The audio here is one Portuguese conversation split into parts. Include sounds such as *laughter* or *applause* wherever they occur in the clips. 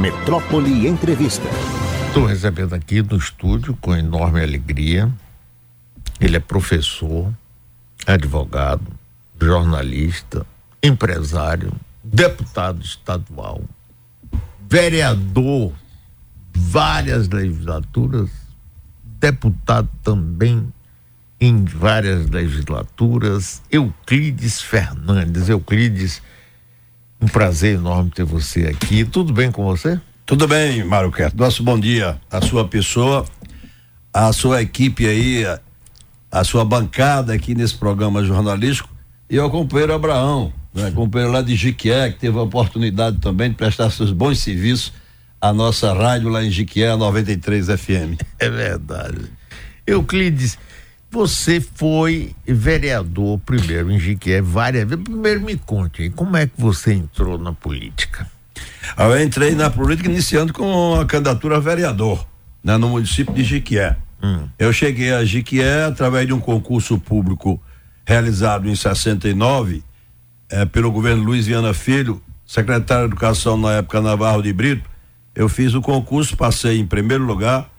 Metrópole Entrevista. Estou recebendo aqui no estúdio com enorme alegria. Ele é professor, advogado, jornalista, empresário, deputado estadual, vereador, várias legislaturas, deputado também em várias legislaturas, Euclides Fernandes. Euclides, um prazer enorme ter você aqui. Tudo bem com você? Tudo bem, Mário Quer. Nosso bom dia à sua pessoa, à sua equipe aí, a sua bancada aqui nesse programa jornalístico e ao companheiro Abraão, né, companheiro lá de Jiquié, que teve a oportunidade também de prestar seus bons serviços à nossa rádio lá em Jiquié, 93 FM. É verdade. Euclides, você foi vereador primeiro em Jiquié várias vezes. Primeiro me conte aí, como é que você entrou na política? Eu entrei na política iniciando com a candidatura a vereador, né, no município de Jiquié. Hum. Eu cheguei a Jiquié através de um concurso público realizado em 69 eh, pelo governo Luiz Viana Filho, secretário de Educação na época Navarro de Brito. Eu fiz o concurso, passei em primeiro lugar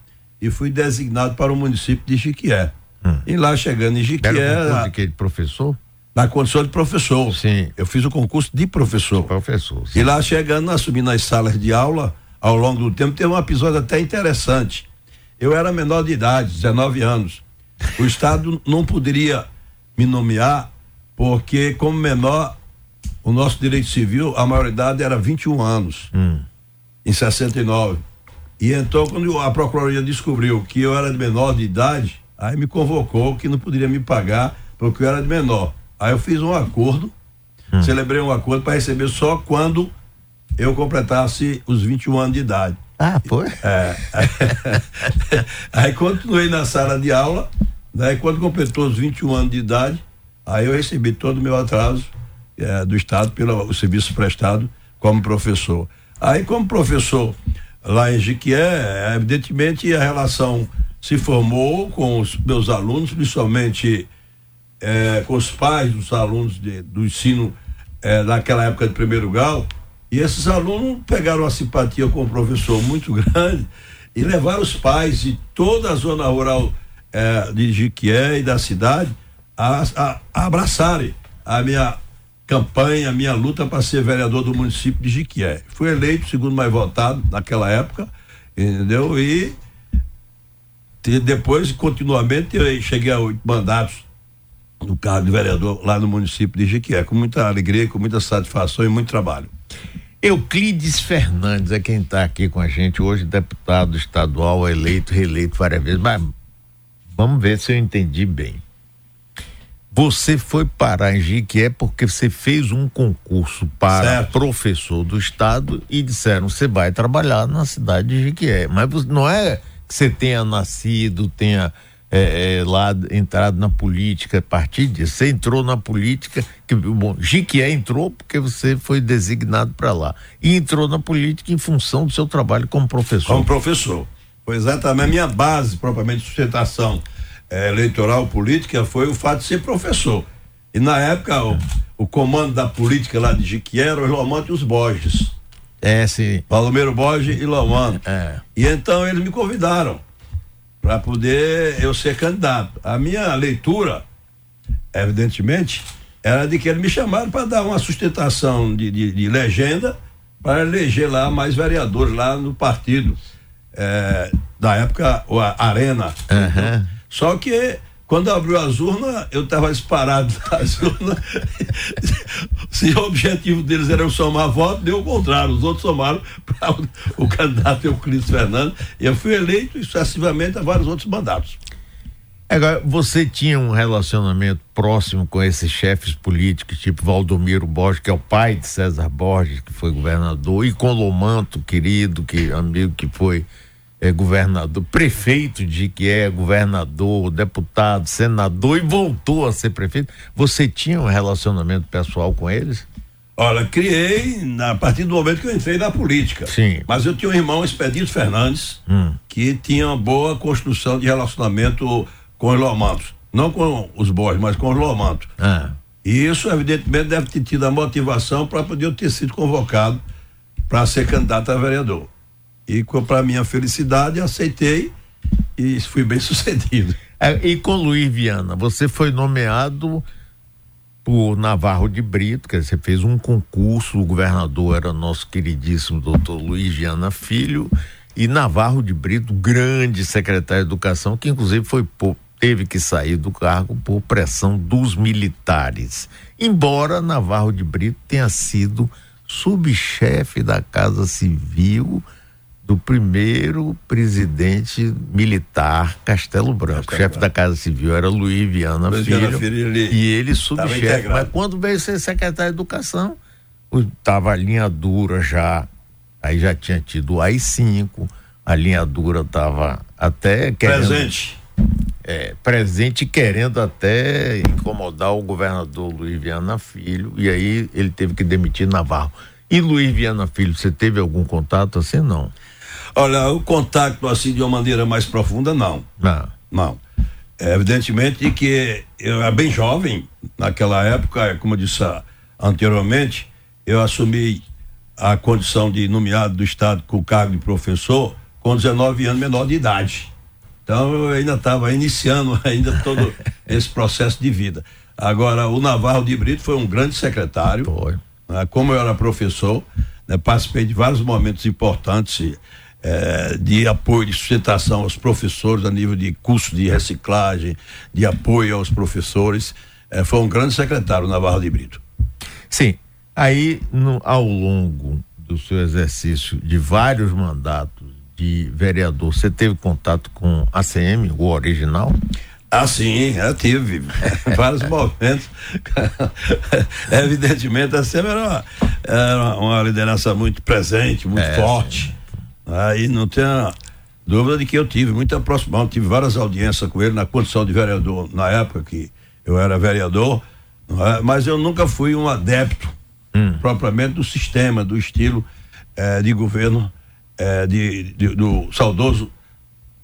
e fui designado para o município de Jiquié. Hum. E lá chegando em Jiquié. Era de que professor? Na condição de professor. Sim. Eu fiz o concurso de professor. De professor. Sim. E lá chegando, assumi nas salas de aula, ao longo do tempo, teve um episódio até interessante. Eu era menor de idade, 19 anos. O Estado *laughs* não poderia me nomear, porque, como menor, o nosso direito civil, a maioridade era 21 anos, hum. em 69. E então, quando a Procuradoria descobriu que eu era menor de idade, Aí me convocou que não poderia me pagar porque eu era de menor. Aí eu fiz um acordo, hum. celebrei um acordo para receber só quando eu completasse os 21 anos de idade. Ah, foi? É. *laughs* aí continuei na sala de aula, daí quando completou os 21 anos de idade, aí eu recebi todo o meu atraso é, do Estado pelo serviço prestado como professor. Aí, como professor lá em Jiquié, evidentemente a relação se formou com os meus alunos, principalmente é, com os pais dos alunos de, do ensino é, época de primeiro grau, e esses alunos pegaram uma simpatia com o professor muito *laughs* grande e levaram os pais de toda a zona rural é, de Jiquié e da cidade a, a, a abraçarem a minha campanha, a minha luta para ser vereador do município de Jiquié. Fui eleito segundo mais votado naquela época, entendeu? E depois, continuamente, eu cheguei a oito mandatos no cargo de vereador lá no município de Jiquié, com muita alegria, com muita satisfação e muito trabalho. Euclides Fernandes é quem está aqui com a gente hoje, deputado estadual, eleito, reeleito várias vezes, mas vamos ver se eu entendi bem. Você foi parar em Jiquié porque você fez um concurso para certo. professor do estado e disseram você vai trabalhar na cidade de Jiquié, mas não é que você tenha nascido, tenha é, é, lá entrado na política a partir disso. Você entrou na política, que, bom, Jiquié entrou porque você foi designado para lá. E entrou na política em função do seu trabalho como professor. Como professor. Foi exatamente a minha base, propriamente, de sustentação é, eleitoral política foi o fato de ser professor. E na época, o, o comando da política lá de Jiquié era o Lomante e os Borges. É, sim. Palomero Borges e Lomano. É. E então eles me convidaram para poder eu ser candidato. A minha leitura, evidentemente, era de que eles me chamaram para dar uma sustentação de, de, de legenda para eleger lá mais vereadores lá no partido. É, da época, a Arena. Uhum. Só que quando abriu as urnas, eu estava disparado *laughs* nas urnas. Se o objetivo deles era somar votos, deu o contrário. Os outros somaram para o, o, candidato Euclides Fernandes. E eu fui eleito sucessivamente a vários outros mandatos. Agora, você tinha um relacionamento próximo com esses chefes políticos, tipo Valdomiro Borges, que é o pai de César Borges, que foi governador, e com Lomanto, querido, que amigo que foi é, governador, prefeito de que é governador, deputado, senador e voltou a ser prefeito. Você tinha um relacionamento pessoal com eles? Olha, criei na, a partir do momento que eu entrei na política. Sim. Mas eu tinha um irmão, Expedito Fernandes, hum. que tinha uma boa construção de relacionamento com os Lomantos. Não com os Borges, mas com os Lomantos. Ah. E isso, evidentemente, deve ter tido a motivação para poder eu ter sido convocado para ser candidato a vereador. E para minha felicidade, aceitei e fui bem *laughs* sucedido. É, e com Luiz Viana, você foi nomeado por Navarro de Brito, que você fez um concurso, o governador era nosso queridíssimo doutor Luiz Viana Filho, e Navarro de Brito, grande secretário de Educação, que inclusive foi teve que sair do cargo por pressão dos militares. Embora Navarro de Brito tenha sido subchefe da Casa Civil do primeiro presidente militar Castelo Branco. Castelo chefe Branco. da Casa Civil era Luiz Viana Luiz Filho, Filho ele e ele subchefe. Mas quando veio ser secretário de Educação, estava a linha dura já, aí já tinha tido o AI-5, a linha dura estava até querendo, presente. É, presente querendo até incomodar o governador Luiz Viana Filho, e aí ele teve que demitir Navarro. E Luiz Viana Filho, você teve algum contato assim? Não. Olha, o contato assim de uma maneira mais profunda, não. Não. Não. É, evidentemente que eu era bem jovem, naquela época, como eu disse anteriormente, eu assumi a condição de nomeado do Estado com o cargo de professor com 19 anos menor de idade. Então eu ainda estava iniciando *laughs* ainda todo esse processo de vida. Agora, o Navarro de Brito foi um grande secretário. Foi. Né, como eu era professor, né, participei de vários momentos importantes é, de apoio, de sustentação aos professores a nível de curso de reciclagem, de apoio aos professores. É, foi um grande secretário, Navarro de Brito. Sim. Aí, no, ao longo do seu exercício de vários mandatos de vereador, você teve contato com a CM, o original? Ah, sim, eu tive *laughs* vários momentos. *laughs* Evidentemente, a CM era uma, era uma liderança muito presente, muito é, forte. Sim Aí não tenha dúvida de que eu tive muita aproximação, tive várias audiências com ele na condição de vereador, na época que eu era vereador, é? mas eu nunca fui um adepto hum. propriamente do sistema, do estilo eh, de governo eh, de, de, do saudoso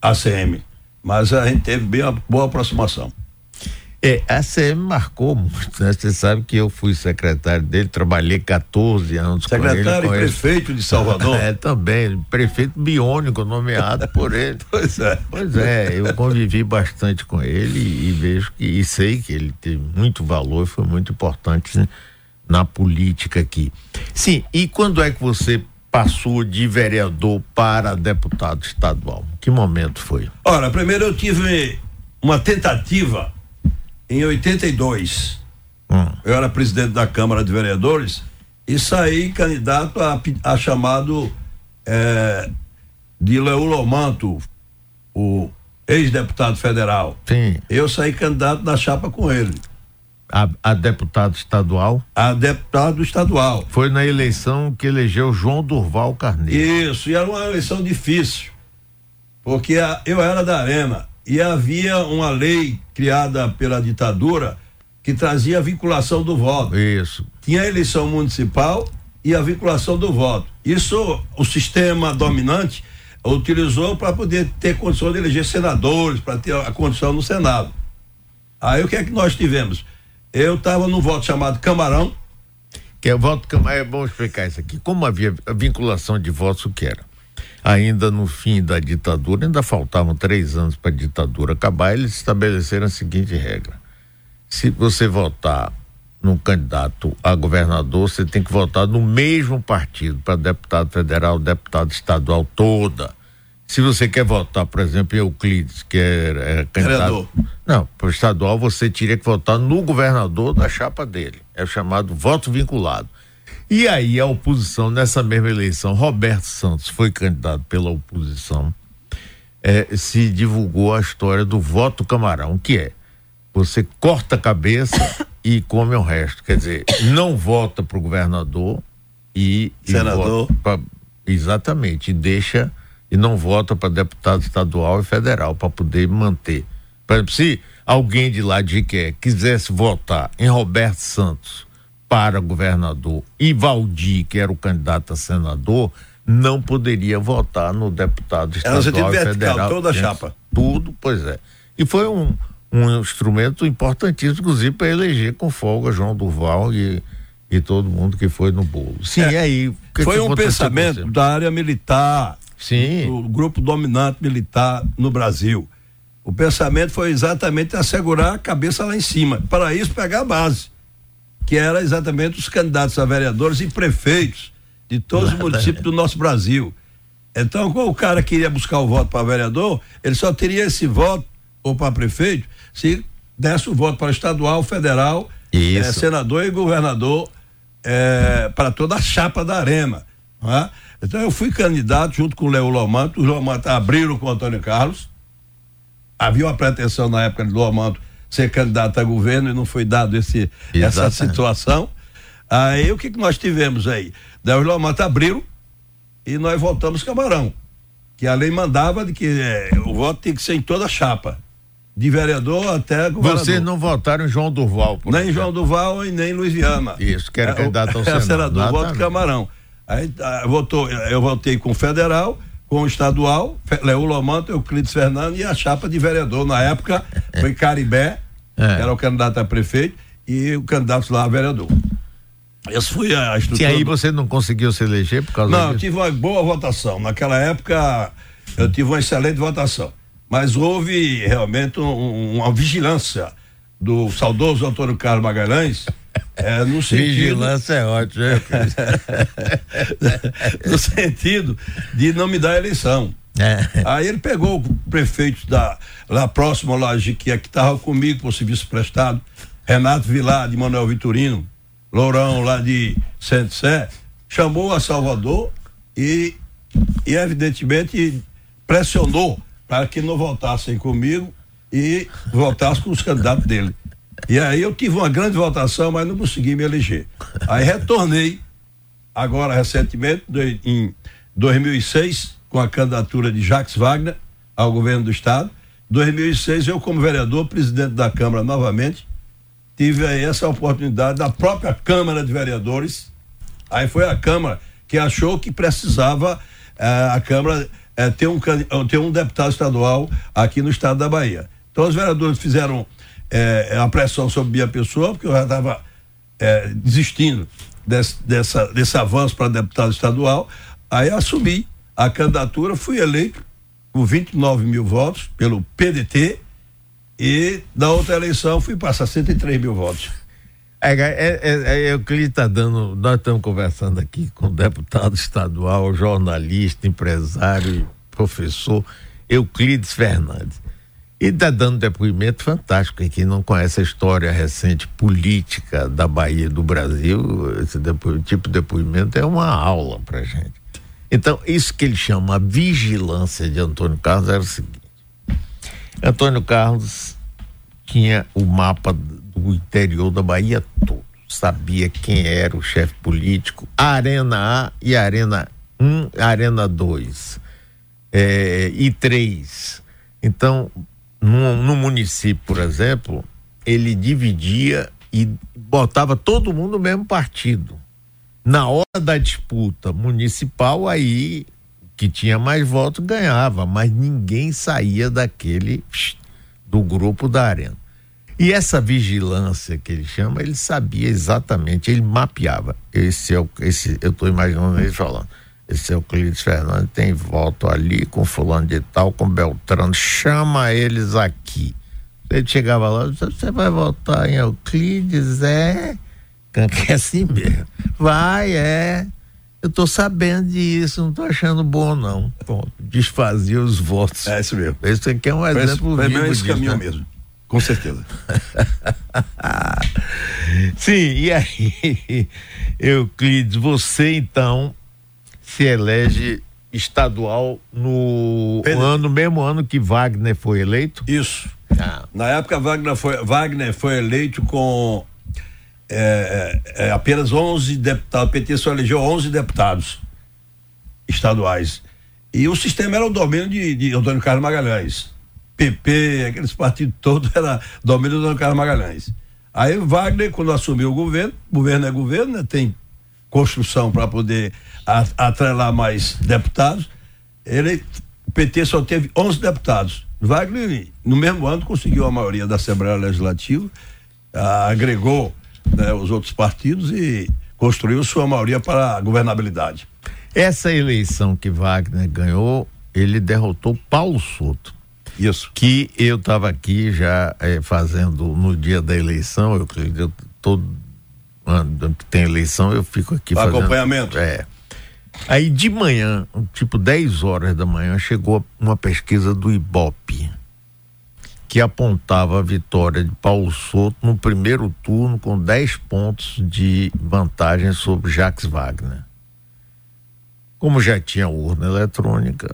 ACM. Mas a gente teve bem uma boa aproximação. É, a CM marcou muito, né? Você sabe que eu fui secretário dele, trabalhei 14 anos secretário com ele. Secretário e prefeito de Salvador? *laughs* é, também, prefeito biônico nomeado por ele. *laughs* pois é. Pois é, eu convivi bastante com ele e, e vejo que, e sei que ele teve muito valor e foi muito importante né, na política aqui. Sim, e quando é que você passou de vereador para deputado estadual? Que momento foi? Ora, primeiro eu tive uma tentativa em 82. Hum. Eu era presidente da Câmara de Vereadores e saí candidato a, a chamado é, de Leulo Manto, o ex-deputado federal. Sim. Eu saí candidato na chapa com ele. A, a, deputado estadual? A deputado estadual. Foi na eleição que elegeu João Durval Carneiro. Isso, e era uma eleição difícil. Porque a, eu era da Arena e havia uma lei criada pela ditadura que trazia a vinculação do voto. Isso. Tinha a eleição municipal e a vinculação do voto. Isso o sistema dominante utilizou para poder ter condição de eleger senadores, para ter a condição no Senado. Aí o que é que nós tivemos? Eu estava no voto chamado Camarão. Que é o voto Camarão, é bom explicar isso aqui. Como havia a vinculação de votos, o que era? Ainda no fim da ditadura, ainda faltavam três anos para a ditadura acabar, eles estabeleceram a seguinte regra: se você votar no candidato a governador, você tem que votar no mesmo partido para deputado federal, deputado estadual toda. Se você quer votar, por exemplo, em Euclides, que é, é candidato. Não, para o estadual você teria que votar no governador da chapa dele. É o chamado voto vinculado. E aí a oposição, nessa mesma eleição, Roberto Santos foi candidato pela oposição, é, se divulgou a história do voto camarão, que é você corta a cabeça e come o resto. Quer dizer, não vota para o governador e. Senador. E pra, exatamente, e deixa e não vota para deputado estadual e federal para poder manter. Por exemplo, se alguém de lá de que quisesse votar em Roberto Santos para governador e Valdir, que era o candidato a senador, não poderia votar no deputado estadual era e federal. toda a chapa. Tudo, pois é. E foi um, um instrumento importantíssimo, inclusive, para eleger com folga João Durval e, e todo mundo que foi no bolo. Sim, é, aí? Que foi que um pensamento da área militar, Sim. do grupo dominante militar no Brasil. O pensamento foi exatamente assegurar a cabeça lá em cima. Para isso, pegar a base, que era exatamente os candidatos a vereadores e prefeitos de todos os municípios do nosso Brasil. Então, quando o cara queria buscar o voto para vereador, ele só teria esse voto, ou para prefeito, se desse o voto para estadual, federal, é, senador e governador é, para toda a chapa da Arema. É? Então eu fui candidato junto com o Leo Lomanto, o Lomanto abriram com o Antônio Carlos. Havia uma pretensão na época de Lomanto ser candidato a governo e não foi dado esse, essa situação. Aí o que, que nós tivemos aí? Daí o Lomanto abriram e nós voltamos Camarão. Que a lei mandava de que é, o voto tem que ser em toda a chapa de vereador até governador. Vocês não votaram em João Durval, por Nem exemplo. João Durval e nem Luiz Viana. Isso, que era é, candidato ao *laughs* Senado. senador, voto Camarão. Aí ah, votou, eu votei com o federal, com o estadual, Leo Lomanto, Euclides Fernando e a chapa de vereador. Na época foi Caribé, é. era o candidato a prefeito, e o candidato lá a vereador. Essa foi a estrutura. E aí você não conseguiu se eleger por causa não, disso? Não, tive uma boa votação. Naquela época eu tive uma excelente votação mas houve realmente um, uma vigilância do saudoso Antônio Carlos Magalhães. É, no sentido, Vigilância é ótimo. *laughs* no sentido de não me dar a eleição. É. Aí ele pegou o prefeito da, lá próximo lá de que estava comigo por serviço prestado, Renato Vilar de Manuel Vitorino, Lourão lá de Santo Sé, chamou a Salvador e, e evidentemente pressionou para que não votassem comigo e votassem com os candidatos dele. E aí eu tive uma grande votação, mas não consegui me eleger. Aí retornei, agora recentemente, em 2006, com a candidatura de Jacques Wagner ao governo do estado. 2006 eu como vereador, presidente da Câmara novamente, tive aí essa oportunidade da própria Câmara de Vereadores. Aí foi a Câmara que achou que precisava eh, a Câmara é, ter, um, ter um deputado estadual aqui no estado da Bahia. Então os vereadores fizeram é, a pressão sobre minha pessoa, porque eu já estava é, desistindo desse, dessa, desse avanço para deputado estadual. Aí assumi a candidatura, fui eleito com 29 mil votos pelo PDT e da outra eleição fui para 63 mil votos. É, é, é, é, o que ele está dando. Nós estamos conversando aqui com deputado estadual, jornalista, empresário, professor Euclides Fernandes. E está dando depoimento fantástico. E quem não conhece a história recente política da Bahia do Brasil, esse depo, tipo de depoimento é uma aula para gente. Então, isso que ele chama a vigilância de Antônio Carlos era o seguinte: Antônio Carlos tinha o mapa o interior da Bahia todo. Sabia quem era o chefe político, a Arena A e a Arena 1, a Arena 2 é, e 3. Então, no, no município, por exemplo, ele dividia e botava todo mundo no mesmo partido. Na hora da disputa municipal, aí que tinha mais votos ganhava, mas ninguém saía daquele do grupo da arena. E essa vigilância que ele chama, ele sabia exatamente, ele mapeava. Esse é o, esse, eu estou imaginando ele falando. Esse é o Clídes Fernandes, tem voto ali com fulano de tal, com Beltrano, chama eles aqui. Ele chegava lá, você vai votar em Euclides? É, é assim mesmo. Vai, é. Eu tô sabendo disso, não tô achando bom, não. Bom, desfazia os votos. É isso mesmo. Esse aqui é um exemplo Parece, vivo esse disso, caminho né? mesmo. Com certeza. *laughs* Sim, e aí, *laughs* Euclides, você então se elege estadual no Pedro. ano, mesmo ano que Wagner foi eleito? Isso. Ah. Na época, Wagner foi, Wagner foi eleito com é, é, é apenas 11 deputados. O PT só elegeu 11 deputados estaduais. E o sistema era o domínio de, de Antônio Carlos Magalhães. PP, aqueles partidos todos, *laughs* era domínio do Carlos Magalhães. Aí Wagner, quando assumiu o governo, governo é governo, né, tem construção para poder atrelar mais deputados, ele, o PT só teve 11 deputados. Wagner, no mesmo ano, conseguiu a maioria da Assembleia Legislativa, agregou né, os outros partidos e construiu sua maioria para a governabilidade. Essa eleição que Wagner ganhou, ele derrotou Paulo Souto. Isso. Que eu estava aqui já é, fazendo no dia da eleição, eu, eu todo que tem eleição, eu fico aqui o fazendo. Acompanhamento. É. Aí de manhã, tipo 10 horas da manhã, chegou uma pesquisa do Ibope que apontava a vitória de Paulo Souto no primeiro turno com 10 pontos de vantagem sobre Jacques Wagner. Como já tinha urna eletrônica,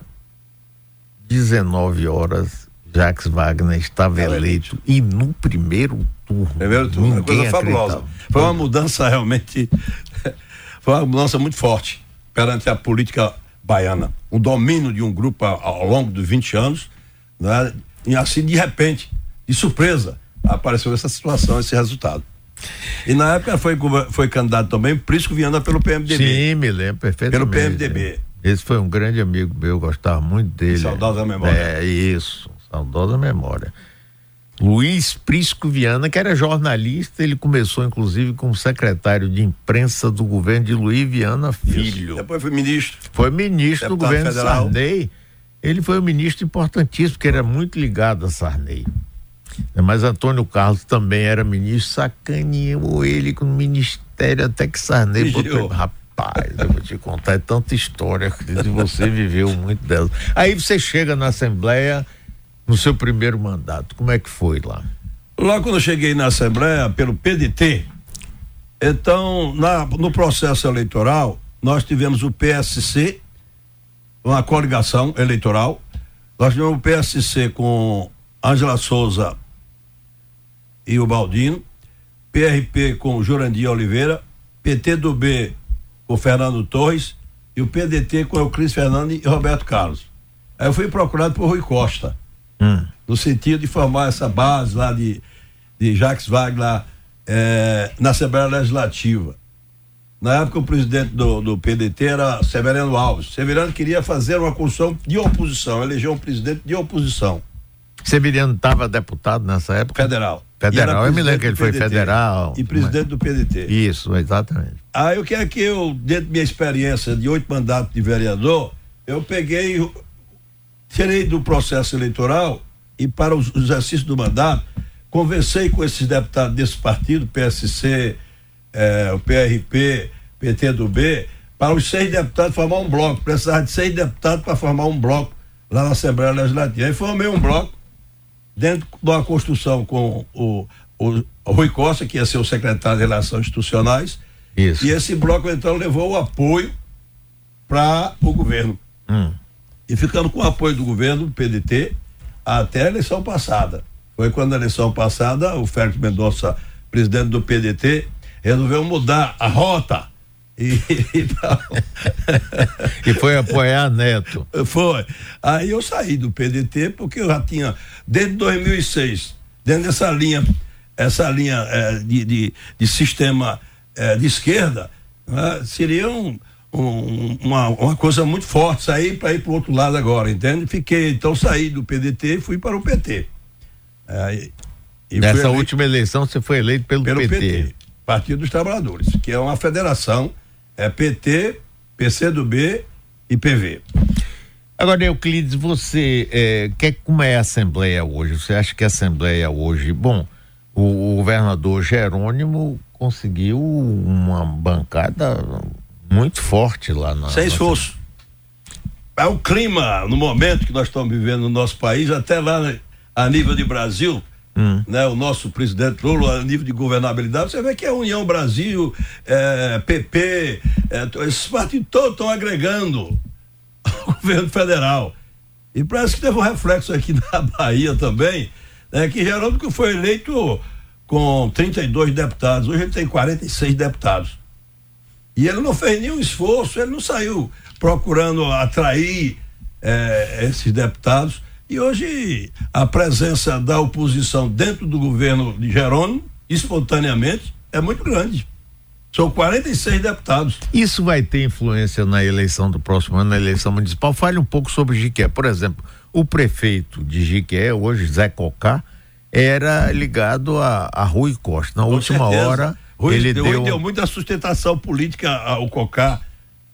19 horas Jacques Wagner estava eleito e no primeiro turno. Primeiro turno, uma coisa fabulosa. Foi uma mudança realmente, *laughs* foi uma mudança muito forte perante a política baiana. O domínio de um grupo ao, ao longo dos 20 anos, né? E assim, de repente, de surpresa, apareceu essa situação, esse resultado. E na época foi, foi candidato também Prisco Viana pelo PMDB. Sim, me lembro perfeitamente. Pelo PMDB. Esse foi um grande amigo meu, gostava muito dele. Saudosa memória. É, isso, saudosa memória. Luiz Prisco Viana, que era jornalista, ele começou inclusive como secretário de imprensa do governo de Luiz Viana Filho. Isso. Depois foi ministro. Foi ministro Deputado do governo federal. Sarney ele foi um ministro importantíssimo, porque era muito ligado a Sarney. Mas Antônio Carlos também era ministro, sacaneou ele com o ministério até que Sarney botou. Rapaz, eu vou te contar, é tanta história que você viveu muito dela. Aí você chega na Assembleia no seu primeiro mandato. Como é que foi lá? Lá quando eu cheguei na Assembleia, pelo PDT, então, na, no processo eleitoral, nós tivemos o PSC uma coligação eleitoral. Nós tivemos o PSC com Ângela Souza e o Baldino, PRP com Jurandir Oliveira, PT do B com Fernando Torres e o PDT com Euclides Fernandes e Roberto Carlos. Aí eu fui procurado por Rui Costa, hum. no sentido de formar essa base lá de, de Jacques Wagner eh, na Assembleia Legislativa. Na época, o presidente do, do PDT era Severiano Alves. Severiano queria fazer uma construção de oposição, elegeu um presidente de oposição. Severiano estava deputado nessa época? Federal. Federal, eu me lembro que ele foi federal. E presidente mas... do PDT. Isso, exatamente. Aí o que é que eu, dentro da minha experiência de oito mandatos de vereador, eu peguei, tirei do processo eleitoral e para o exercício do mandato, conversei com esses deputados desse partido, PSC, é, o PRP, PT do B, para os seis deputados formar um bloco. Precisava de seis deputados para formar um bloco lá na Assembleia Legislativa. Aí formei um bloco dentro de uma construção com o, o, o Rui Costa, que ia ser o secretário de Relações Institucionais. Isso. E esse bloco então levou o apoio para o governo. Hum. E ficando com o apoio do governo, do PDT, até a eleição passada. Foi quando a eleição passada, o Félix Mendonça, presidente do PDT, resolveu mudar a rota. E, *laughs* *laughs* e foi apoiar Neto. Foi. Aí eu saí do PDT porque eu já tinha, desde 2006, dentro dessa linha, essa linha é, de, de, de, sistema é, de esquerda, né, seria um, um, uma, uma coisa muito forte sair para ir para o outro lado agora, entende? Fiquei, então saí do PDT e fui para o PT. É, Nessa última eleição você foi eleito pelo, pelo PT. PT. Partido dos Trabalhadores, que é uma federação, é PT, PCdoB e PV. Agora, Euclides, você é, quer como é a Assembleia hoje? Você acha que a Assembleia hoje, bom, o, o governador Jerônimo conseguiu uma bancada muito forte lá na. Sem esforço. É o clima, no momento que nós estamos vivendo no nosso país, até lá a nível de Brasil, Hum. Né, o nosso presidente Lula, a nível de governabilidade, você vê que a União Brasil, é, PP, é, esses partidos todos estão agregando ao *laughs* governo federal. E parece que teve um reflexo aqui *laughs* na Bahia também, né, que Geraldo foi eleito com 32 deputados, hoje ele tem 46 deputados. E ele não fez nenhum esforço, ele não saiu procurando atrair é, esses deputados e hoje a presença da oposição dentro do governo de Jerônimo, espontaneamente, é muito grande. São 46 deputados. Isso vai ter influência na eleição do próximo ano, na eleição municipal? Fale um pouco sobre Jiqué. Por exemplo, o prefeito de Jiqué, hoje Zé Cocá, era ligado a, a Rui Costa. Na Com última certeza. hora. Rui, ele deu, Rui deu muita sustentação política ao Cocá.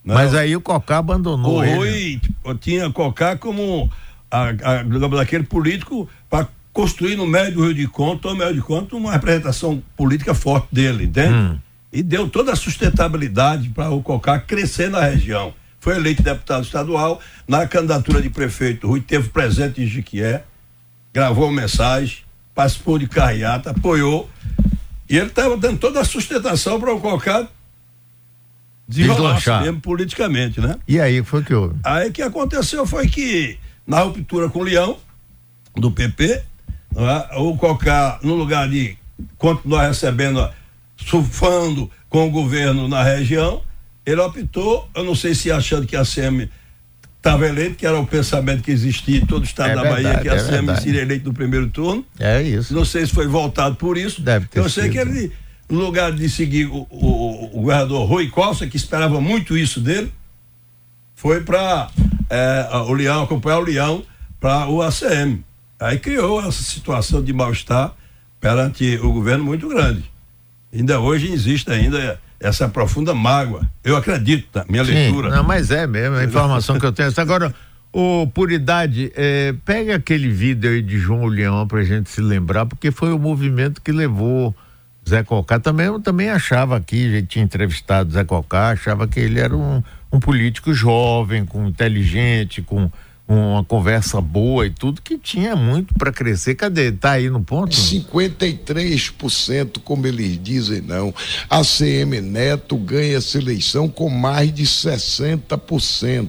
Né? Mas aí o Cocá abandonou. O Rui ele. tinha Cocá como a, a, aquele político para construir no médio do Rio de Conto, no médio de Conto, uma representação política forte dele, entende? Hum. E deu toda a sustentabilidade para o Cocá crescer na região. Foi eleito deputado estadual, na candidatura de prefeito, Rui teve presente em Jiquié, gravou mensagem, participou de carreata, apoiou, e ele estava dando toda a sustentação para o Cocá deslanchar mesmo politicamente, né? E aí foi que houve? Aí que aconteceu foi que na ruptura com o Leão do PP, é? o Cocá no lugar de continuar recebendo, surfando com o governo na região, ele optou, eu não sei se achando que a SEMI estava eleito, que era o pensamento que existia em todo o estado é da verdade, Bahia, que a é SEMI seria eleito no primeiro turno. É isso. Não sei se foi voltado por isso. Deve ter Eu sei sido. que ele no lugar de seguir o, o, o governador Rui Costa, que esperava muito isso dele, foi para é, o Leão, acompanhar o Leão para o ACM. Aí criou essa situação de mal-estar perante o governo muito grande. Ainda hoje existe ainda essa profunda mágoa. Eu acredito, na minha Sim, leitura. Não, mas é mesmo, a informação que eu tenho. Agora, o Puridade, é, pega aquele vídeo aí de João Leão para a gente se lembrar, porque foi o movimento que levou Zé Cocá também, eu também achava aqui, a gente tinha entrevistado Zé Cocá, achava que ele era um, um político jovem, com inteligente, com uma conversa boa e tudo, que tinha muito para crescer. Cadê? Tá aí no ponto? 53%, como eles dizem, não. A CM Neto ganha essa eleição com mais de 60%.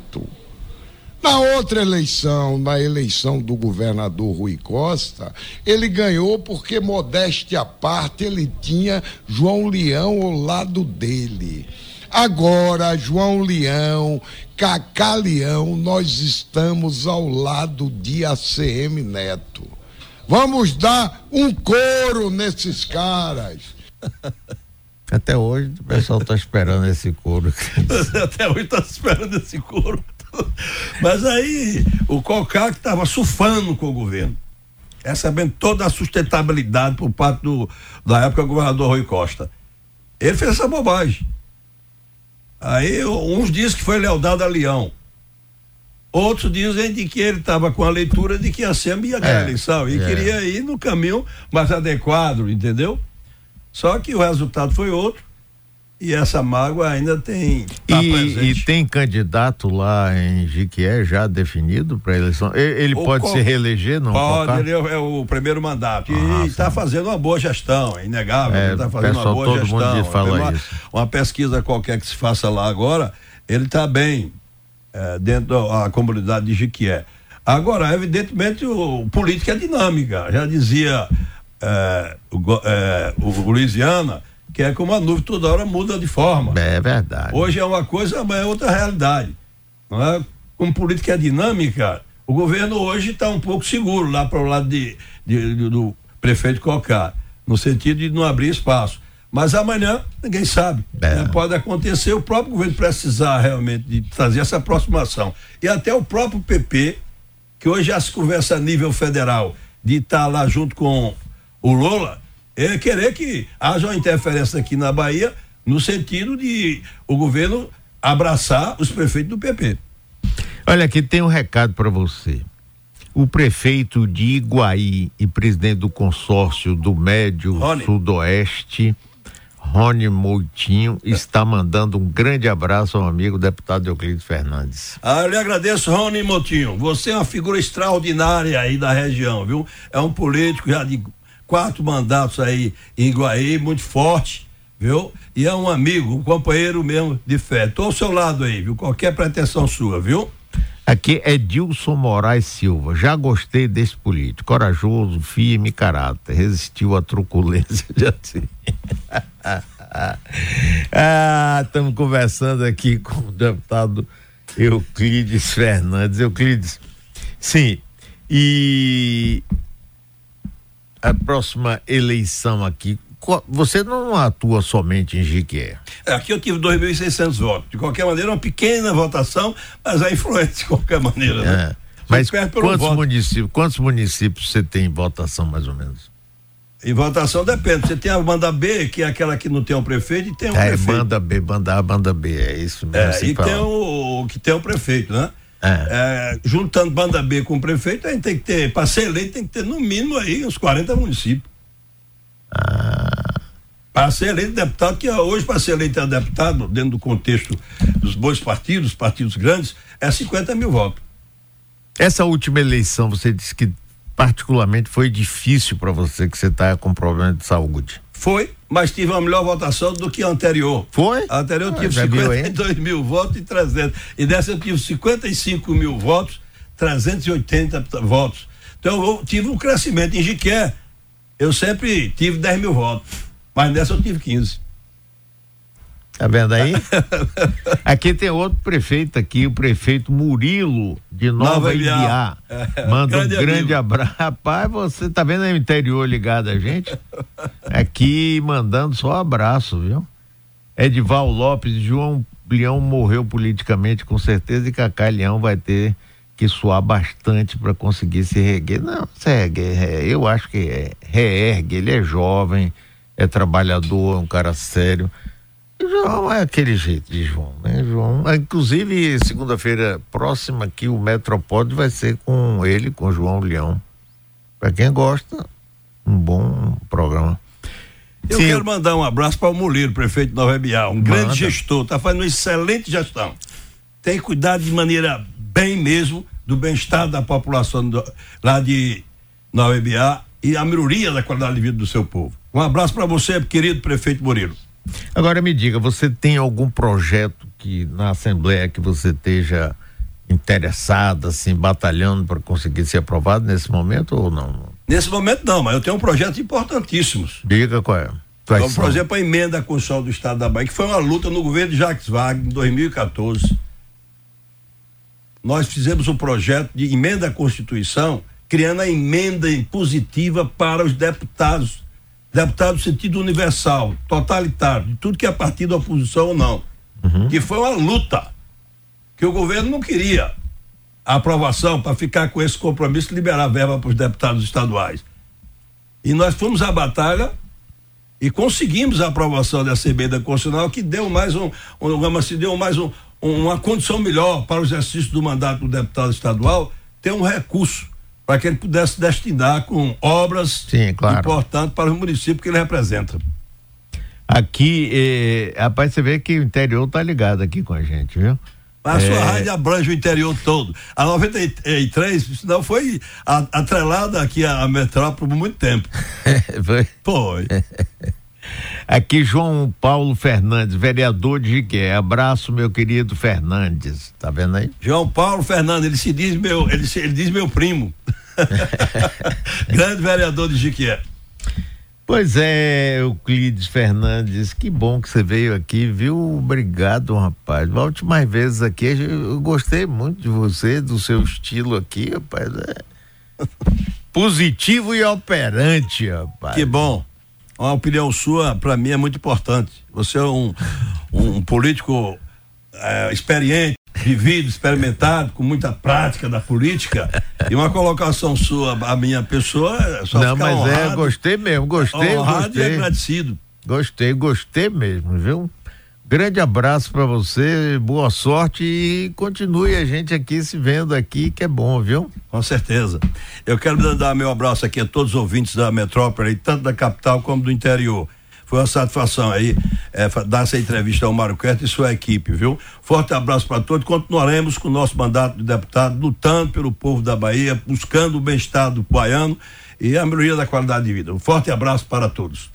Na outra eleição, na eleição do governador Rui Costa, ele ganhou porque, modéstia à parte, ele tinha João Leão ao lado dele. Agora, João Leão, Cacá Leão, nós estamos ao lado de ACM Neto. Vamos dar um coro nesses caras. *laughs* Até hoje o pessoal está esperando esse coro. *laughs* Até hoje está esperando esse coro. Mas aí o Cocá que estava surfando com o governo, recebendo toda a sustentabilidade por parte do, da época governador Rui Costa. Ele fez essa bobagem. Aí uns dizem que foi lealdade a Leão. Outros dizem de que ele estava com a leitura de que a SEMA ia ganhar é, a eleição e é. queria ir no caminho mais adequado, entendeu? Só que o resultado foi outro e essa mágoa ainda tem. Tá e, e, tem candidato lá em Jiquié já definido para eleição? Ele, ele pode qual, se reeleger, não? Pode, ele é, é, o primeiro mandato. Ah, e está fazendo uma boa gestão, é inegável. É, está fazendo pessoal, uma boa todo gestão. Mundo fala uma, isso. uma pesquisa qualquer que se faça lá agora, ele está bem é, dentro da comunidade de Jiquié. Agora, evidentemente, o, o política é dinâmica. Já dizia é, o, é, o, Luiziana que é como a nuvem toda hora muda de forma. É verdade. Hoje é uma coisa, amanhã é outra realidade. Não é? Como política dinâmica, o governo hoje está um pouco seguro lá para o lado de, de, de, do prefeito Cocá, no sentido de não abrir espaço. Mas amanhã ninguém sabe. É. Né? Pode acontecer o próprio governo precisar realmente de fazer essa aproximação. E até o próprio PP, que hoje já se conversa a nível federal, de estar tá lá junto com o Lula, é querer que haja uma interferência aqui na Bahia no sentido de o governo abraçar os prefeitos do PP. Olha, aqui tem um recado para você. O prefeito de Iguaí e presidente do consórcio do Médio Rony. Sudoeste, Rony Moutinho, está mandando um grande abraço ao amigo deputado Euclides Fernandes. Ah, eu lhe agradeço, Rony Moutinho. Você é uma figura extraordinária aí da região, viu? É um político já de quatro mandatos aí em Guaí, muito forte, viu? E é um amigo, um companheiro mesmo de fé. Tô ao seu lado aí, viu? Qualquer pretensão sua, viu? Aqui é Dilson Moraes Silva. Já gostei desse político. Corajoso, firme caráter. Resistiu à truculência *laughs* de assim. *laughs* ah, estamos conversando aqui com o deputado Euclides Fernandes. Euclides, sim. E a próxima eleição aqui, você não atua somente em Jiquié. É, aqui eu tive 2.600 votos. De qualquer maneira, uma pequena votação, mas a influência de qualquer maneira. Né? É. Mas quantos municípios, quantos municípios você tem em votação, mais ou menos? Em votação depende. Você tem a banda B, que é aquela que não tem o prefeito, e tem o é, prefeito. banda B, banda A, banda B, é isso mesmo. É, e tem o, o, que tem o prefeito, né? É. É, juntando banda B com o prefeito, a gente tem que ter, para ser eleito, tem que ter no mínimo aí uns 40 municípios. Ah. Para ser eleito deputado, que hoje, para ser eleito deputado, dentro do contexto dos bons partidos, partidos grandes, é 50 mil votos. Essa última eleição, você disse que particularmente foi difícil para você, que você está com problema de saúde. Foi, mas tive uma melhor votação do que a anterior. Foi? A anterior eu ah, tive 52 mil votos e 300. E dessa eu tive 55 mil votos, 380 votos. Então eu tive um crescimento. Em Jiqué, eu sempre tive 10 mil votos, mas nessa eu tive 15. Tá vendo aí? *laughs* aqui tem outro prefeito aqui, o prefeito Murilo de Nova, Nova Ibiá. É, Manda grande um grande abraço. Rapaz, você tá vendo aí o interior ligado a gente? Aqui mandando só abraço, viu? Edival Lopes, João Leão morreu politicamente, com certeza, e Cacá Leão vai ter que suar bastante para conseguir se reerguer. Não, se reerguer, eu acho que é, reergue, ele é jovem, é trabalhador, é um cara sério João é aquele jeito de João, né, João? Ah, inclusive, segunda-feira próxima aqui, o Metropod vai ser com ele, com João Leão. Para quem gosta, um bom programa. Eu Sim. quero mandar um abraço para o Muliro, prefeito de Nova Bial, um Manda. grande gestor, está fazendo uma excelente gestão. Tem cuidado de maneira bem mesmo do bem-estar da população do, lá de Nova Bial e a melhoria da qualidade de vida do seu povo. Um abraço para você, querido prefeito Murilo. Agora me diga, você tem algum projeto que na Assembleia que você esteja interessado, assim, batalhando para conseguir ser aprovado nesse momento ou não? Nesse momento não, mas eu tenho um projeto importantíssimos. Diga qual é. Quais é um projeto para emenda à Constituição do Estado da Bahia, que foi uma luta no governo de Jacques Wagner em 2014. Nós fizemos um projeto de emenda à Constituição, criando a emenda impositiva para os deputados deputado no sentido universal, totalitário, de tudo que é partido oposição ou não. Uhum. Que foi uma luta que o governo não queria a aprovação para ficar com esse compromisso de liberar verba para os deputados estaduais. E nós fomos à batalha e conseguimos a aprovação da emenda constitucional que deu mais um, um assim, deu mais um, uma condição melhor para o exercício do mandato do deputado estadual ter um recurso para que ele pudesse destinar com obras Sim, claro. importantes para o município que ele representa. Aqui, eh, rapaz, você vê que o interior tá ligado aqui com a gente, viu? A é... sua rádio abrange o interior todo. A 93, senão foi atrelada aqui à metrópole por muito tempo. *laughs* foi? Foi. *laughs* Aqui João Paulo Fernandes, vereador de Jiqué. Abraço, meu querido Fernandes. Tá vendo aí? João Paulo Fernandes, ele se diz meu, ele, se, ele diz meu primo. *laughs* Grande vereador de Jiqué. Pois é, Euclides Fernandes, que bom que você veio aqui, viu? Obrigado, rapaz. Volte mais vezes aqui. Eu gostei muito de você, do seu estilo aqui, rapaz. É *laughs* positivo e operante, rapaz. Que bom uma opinião sua, para mim, é muito importante. Você é um, um político é, experiente, vivido, experimentado, com muita prática da política. E uma colocação sua, a minha pessoa, é só Não, mas é, honrado, é, gostei mesmo, gostei. Honrado gostei. e agradecido. Gostei, gostei mesmo, viu? Grande abraço para você, boa sorte e continue a gente aqui se vendo aqui, que é bom, viu? Com certeza. Eu quero dar meu abraço aqui a todos os ouvintes da metrópole, tanto da capital como do interior. Foi uma satisfação aí é, dar essa entrevista ao Mário Querto e sua equipe, viu? Forte abraço para todos. Continuaremos com o nosso mandato de deputado, lutando pelo povo da Bahia, buscando o bem-estar do baiano e a melhoria da qualidade de vida. Um forte abraço para todos.